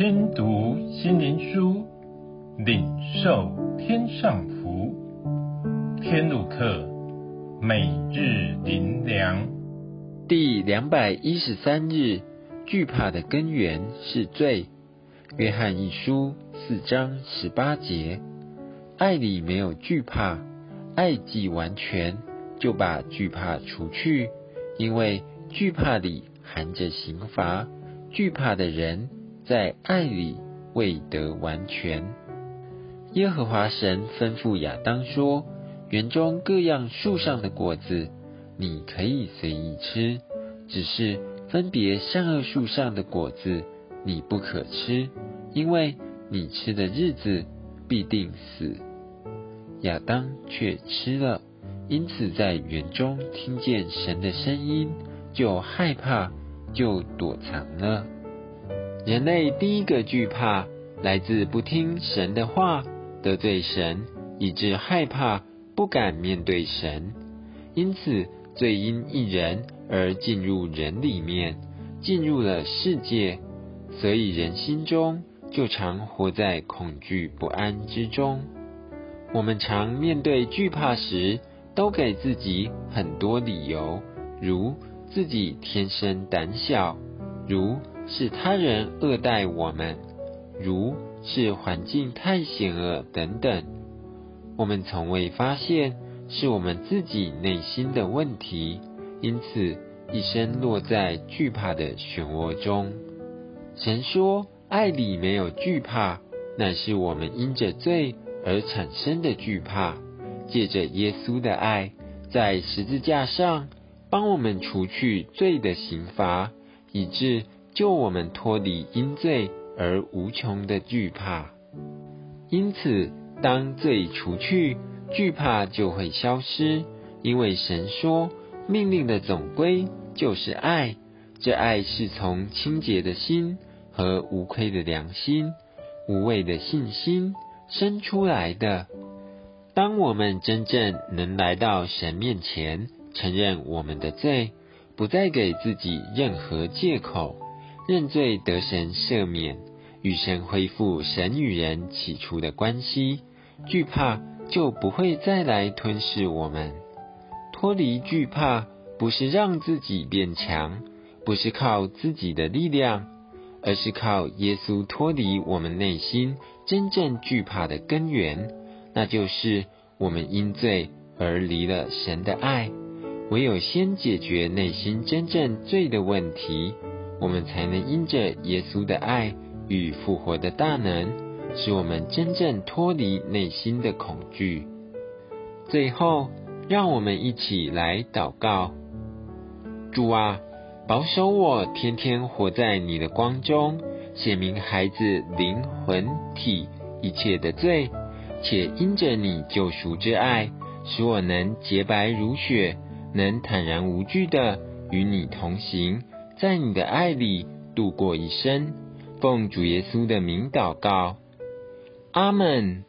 听读心灵书，领受天上福。天路客，每日灵粮，第两百一十三日，惧怕的根源是罪。约翰一书四章十八节，爱里没有惧怕，爱既完全，就把惧怕除去，因为惧怕里含着刑罚。惧怕的人在爱里未得完全。耶和华神吩咐亚当说：“园中各样树上的果子，你可以随意吃，只是分别善恶树上的果子，你不可吃，因为你吃的日子必定死。”亚当却吃了，因此在园中听见神的声音，就害怕。就躲藏了。人类第一个惧怕来自不听神的话，得罪神，以致害怕，不敢面对神。因此，罪因一人而进入人里面，进入了世界，所以人心中就常活在恐惧不安之中。我们常面对惧怕时，都给自己很多理由，如，自己天生胆小，如是他人恶待我们，如是环境太险恶等等。我们从未发现是我们自己内心的问题，因此一生落在惧怕的漩涡中。神说：“爱里没有惧怕，乃是我们因着罪而产生的惧怕。借着耶稣的爱，在十字架上。”帮我们除去罪的刑罚，以致救我们脱离因罪而无穷的惧怕。因此，当罪除去，惧怕就会消失。因为神说，命令的总归就是爱，这爱是从清洁的心和无愧的良心、无畏的信心生出来的。当我们真正能来到神面前，承认我们的罪，不再给自己任何借口，认罪得神赦免，与神恢复神与人起初的关系，惧怕就不会再来吞噬我们。脱离惧怕，不是让自己变强，不是靠自己的力量，而是靠耶稣脱离我们内心真正惧怕的根源，那就是我们因罪而离了神的爱。唯有先解决内心真正罪的问题，我们才能因着耶稣的爱与复活的大能，使我们真正脱离内心的恐惧。最后，让我们一起来祷告：主啊，保守我天天活在你的光中，显明孩子灵魂体一切的罪，且因着你救赎之爱，使我能洁白如雪。能坦然无惧的与你同行，在你的爱里度过一生，奉主耶稣的名祷告，阿门。